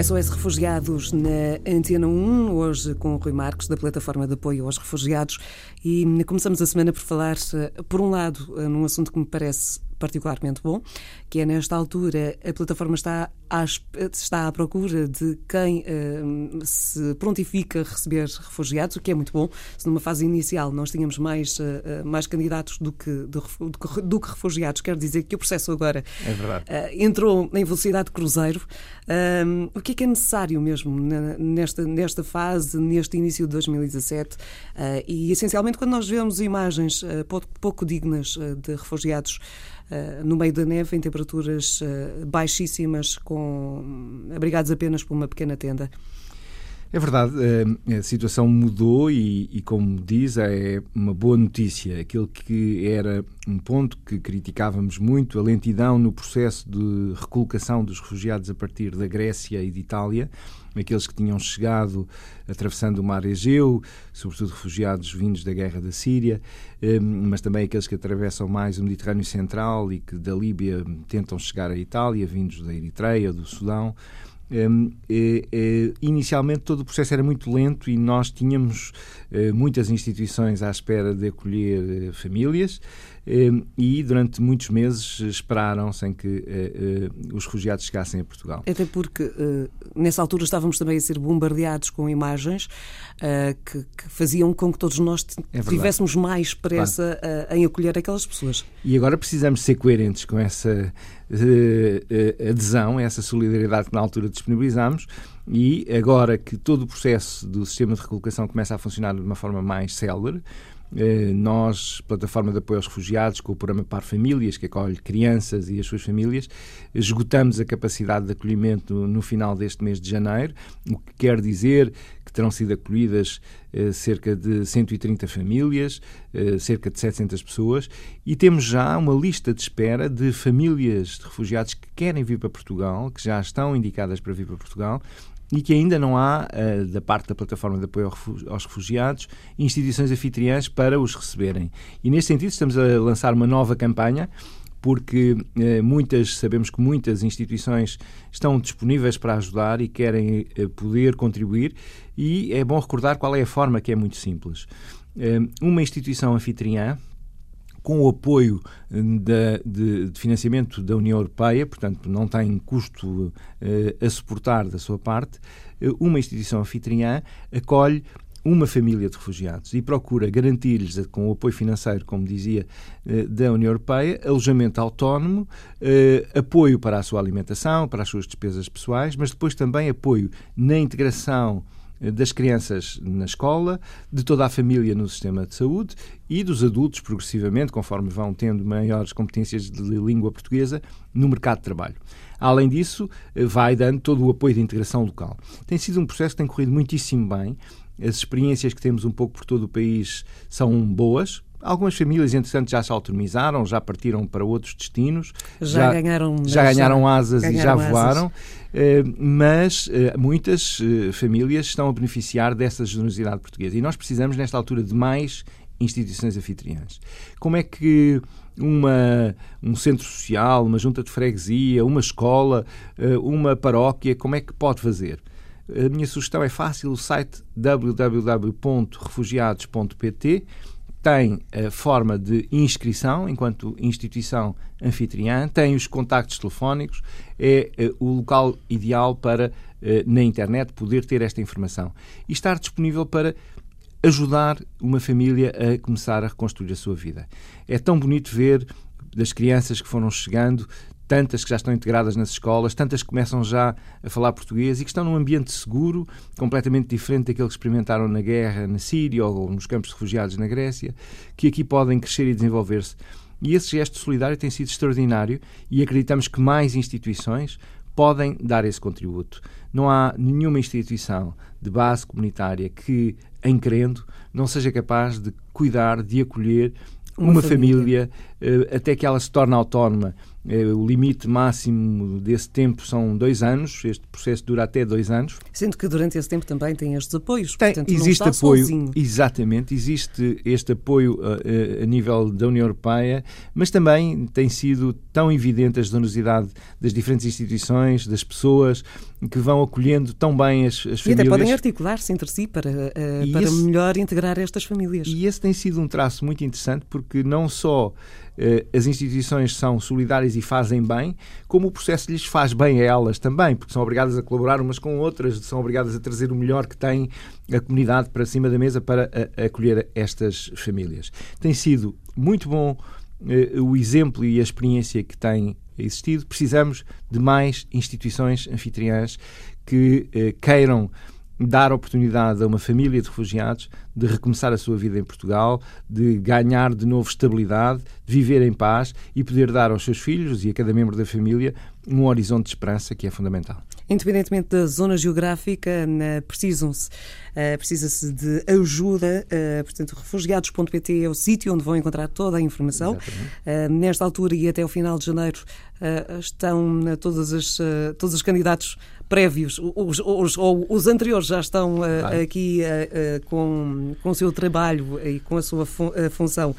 SOS Refugiados na Antena 1, hoje com o Rui Marques, da Plataforma de Apoio aos Refugiados. E começamos a semana por falar, por um lado, num assunto que me parece particularmente bom, que é nesta altura a plataforma está à, está à procura de quem uh, se prontifica a receber refugiados, o que é muito bom. Se numa fase inicial nós tínhamos mais, uh, mais candidatos do que, do, do, que refugiados, quer dizer que o processo agora é uh, entrou em velocidade de cruzeiro. o que é que é necessário mesmo nesta, nesta fase, neste início de 2017? e essencialmente quando nós vemos imagens pouco, pouco dignas de refugiados eh, no meio da neve, em temperaturas eh, baixíssimas, com abrigados apenas por uma pequena tenda. É verdade, eh, a situação mudou e, e, como diz, é uma boa notícia. Aquilo que era um ponto que criticávamos muito, a lentidão no processo de recolocação dos refugiados a partir da Grécia e de Itália, aqueles que tinham chegado atravessando o mar Egeu, sobretudo refugiados vindos da guerra da Síria, eh, mas também aqueles que atravessam mais o Mediterrâneo Central e que da Líbia tentam chegar à Itália, vindos da Eritreia, do Sudão. Um, eh, eh, inicialmente todo o processo era muito lento e nós tínhamos eh, muitas instituições à espera de acolher famílias Ehm, e durante muitos meses esperaram sem que os refugiados chegassem a Portugal. Até porque nessa altura estávamos também a ser bombardeados com imagens que, que faziam com que todos nós é tivéssemos mais pressa claro. em acolher aquelas pessoas. E agora precisamos ser coerentes com essa adesão, essa solidariedade que na altura disponibilizámos e agora que todo o processo do sistema de recolocação começa a funcionar de uma forma mais célere, nós, Plataforma de Apoio aos Refugiados, com o programa Par Famílias, que acolhe crianças e as suas famílias, esgotamos a capacidade de acolhimento no final deste mês de janeiro, o que quer dizer que terão sido acolhidas eh, cerca de 130 famílias, eh, cerca de 700 pessoas, e temos já uma lista de espera de famílias de refugiados que querem vir para Portugal, que já estão indicadas para vir para Portugal e que ainda não há, uh, da parte da plataforma de apoio aos refugiados, instituições anfitriãs para os receberem. E nesse sentido estamos a lançar uma nova campanha porque eh, muitas sabemos que muitas instituições estão disponíveis para ajudar e querem eh, poder contribuir e é bom recordar qual é a forma que é muito simples. Eh, uma instituição anfitriã com o apoio eh, de, de, financiamento da União Europeia, portanto não tem custo eh, a suportar da sua parte, eh, uma instituição anfitriã acolhe uma família de refugiados e procura garantir-lhes, com o apoio financeiro, como dizia, da União Europeia, alojamento autónomo, apoio para a sua alimentação, para as suas despesas pessoais, mas depois também apoio na integração das crianças na escola, de toda a família no sistema de saúde e dos adultos, progressivamente, conforme vão tendo maiores competências de língua portuguesa, no mercado de trabalho. Além disso, vai dando todo o apoio de integração local. Tem sido um processo que tem corrido muitíssimo bem. As experiências que temos um pouco por todo o país são boas, Algumas famílias, entretanto, já se autonomizaram, já partiram para outros destinos. Já, já ganharam, já ganharam asas ganharam e já voaram. Uh, mas uh, muitas uh, famílias estão a beneficiar dessa generosidade portuguesa. E nós precisamos, nesta altura, de mais instituições anfitriãs. Como é que uma, um centro social, uma junta de freguesia, uma escola, uma paróquia, como é que pode fazer? A minha sugestão é fácil, o site www.refugiados.pt tem a forma de inscrição enquanto instituição anfitriã, tem os contactos telefónicos, é, é o local ideal para, eh, na internet, poder ter esta informação e estar disponível para ajudar uma família a começar a reconstruir a sua vida. É tão bonito ver das crianças que foram chegando, tantas que já estão integradas nas escolas, tantas que começam já a falar português e que estão num ambiente seguro, completamente diferente daquele que experimentaram na guerra na Síria ou nos campos de refugiados na Grécia, que aqui podem crescer e desenvolver-se. E esse gesto solidário tem sido extraordinário e acreditamos que mais instituições podem dar esse contributo. Não há nenhuma instituição de base comunitária que, em querendo, não seja capaz de cuidar, de acolher uma, uma família, família uh, até que ela se torne autónoma o limite máximo desse tempo são dois anos, este processo dura até dois anos. Sendo que durante esse tempo também tem estes apoios, tem, portanto existe apoio, sozinho. exatamente, existe este apoio a, a, nível da União Europeia, mas também tem sido tão evidente a generosidade das diferentes instituições, das pessoas que vão acolhendo tão bem as, as famílias. E até podem articular-se entre si para, uh, para esse, melhor integrar estas famílias. E esse tem sido um traço muito interessante porque não só eh, as instituições são solidárias e fazem bem, como o processo lhes faz bem a elas também, porque são obrigadas a colaborar umas com outras, são obrigadas a trazer o melhor que tem a comunidade para cima da mesa para acolher estas famílias. Tem sido muito bom eh, o exemplo e a experiência que tem existido. Precisamos de mais instituições anfitriãs que eh, queiram dar oportunidade a uma família de refugiados de recomeçar a sua vida em Portugal, de ganhar de novo estabilidade, de viver em paz e poder dar aos seus filhos e a cada membro da família um horizonte de esperança que é fundamental. Independentemente da zona geográfica, precisam-se, uh, precisa-se de ajuda. Uh, portanto, refugiados.pt é o sítio onde vão encontrar toda a informação. Uh, nesta altura e até o final de janeiro estão todas as, todos os candidatos prévios, os, os, ou os anteriores já estão uh, aqui uh, com, com o seu trabalho e com a sua fun função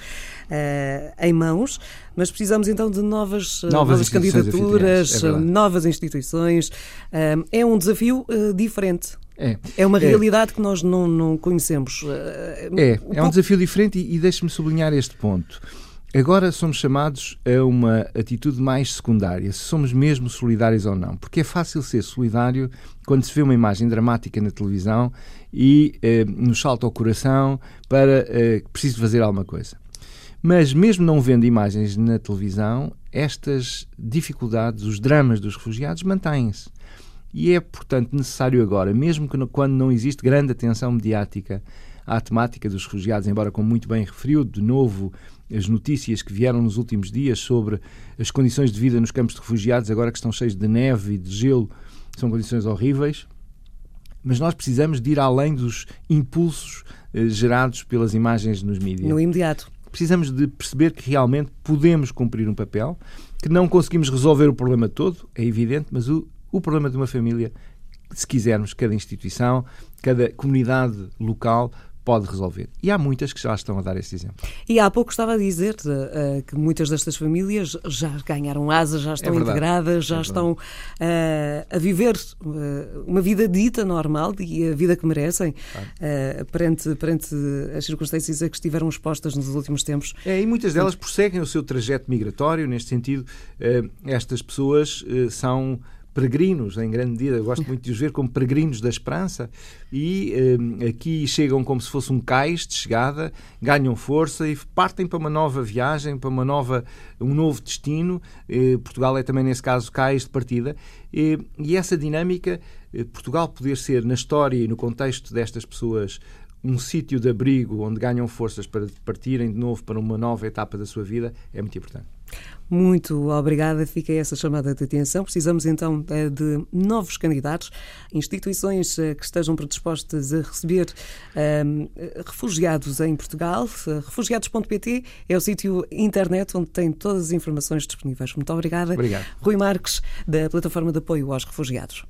em mãos, mas precisamos então de novas, novas, novas candidaturas, é novas instituições. é um desafio diferente. É. é uma é. realidade é. que nós não, não conhecemos. É, é um desafio diferente e, e deixe-me sublinhar este ponto. Agora somos chamados a uma atitude mais secundária, se somos mesmo solidários ou não. Porque é fácil ser solidário quando se vê uma imagem dramática na televisão e eh, nos salta ao coração para eh, preciso fazer alguma coisa. Mas mesmo não vendo imagens na televisão, estas dificuldades, os dramas dos refugiados mantêm-se. E é, portanto, necessário agora, mesmo que, quando não existe grande atenção mediática à temática dos refugiados, embora, como muito bem referiu, de novo as notícias que vieram nos últimos dias sobre as condições de vida nos campos de refugiados, agora que estão cheios de neve e de gelo, são condições horríveis. Mas nós precisamos de ir além dos impulsos eh, gerados pelas imagens nos mídias. No imediato. Precisamos de perceber que realmente podemos cumprir um papel, que não conseguimos resolver o problema todo, é evidente, mas o, o problema de uma família, se quisermos, cada instituição, cada comunidade local pode resolver. E há muitas que já estão a dar esse exemplo. E há pouco estava a dizer uh, que muitas destas famílias já ganharam asas, já estão é integradas, já é estão uh, a viver uh, uma vida dita normal e a vida que merecem perante, perante as circunstâncias a que estiveram expostas nos últimos tempos. É, e muitas delas prosseguem o seu trajeto migratório. Neste sentido, estas pessoas são peregrinos, em grande medida, eu gosto muito de os ver como peregrinos da esperança, e eh, aqui chegam como se fosse um cais de chegada, ganham força e partem para uma nova viagem, para uma nova, um novo destino. Eh, Portugal é também, nesse caso, cais de partida, e, e essa dinâmica, eh, Portugal poder ser, na história e no contexto destas pessoas, um sítio de abrigo onde ganham forças para partirem de novo para uma nova etapa da sua vida, é muito importante. Muito obrigada. Fica essa chamada de atenção. Precisamos então eh, de novos candidatos, instituições eh, que estejam predispostas a receber um, ehm, refugiados em Portugal. Refugiados.pt é o sítio internet onde tem todas as informações disponíveis. Muito obrigada. Obrigado. Rui Marques, da Plataforma de Apoio aos Refugiados.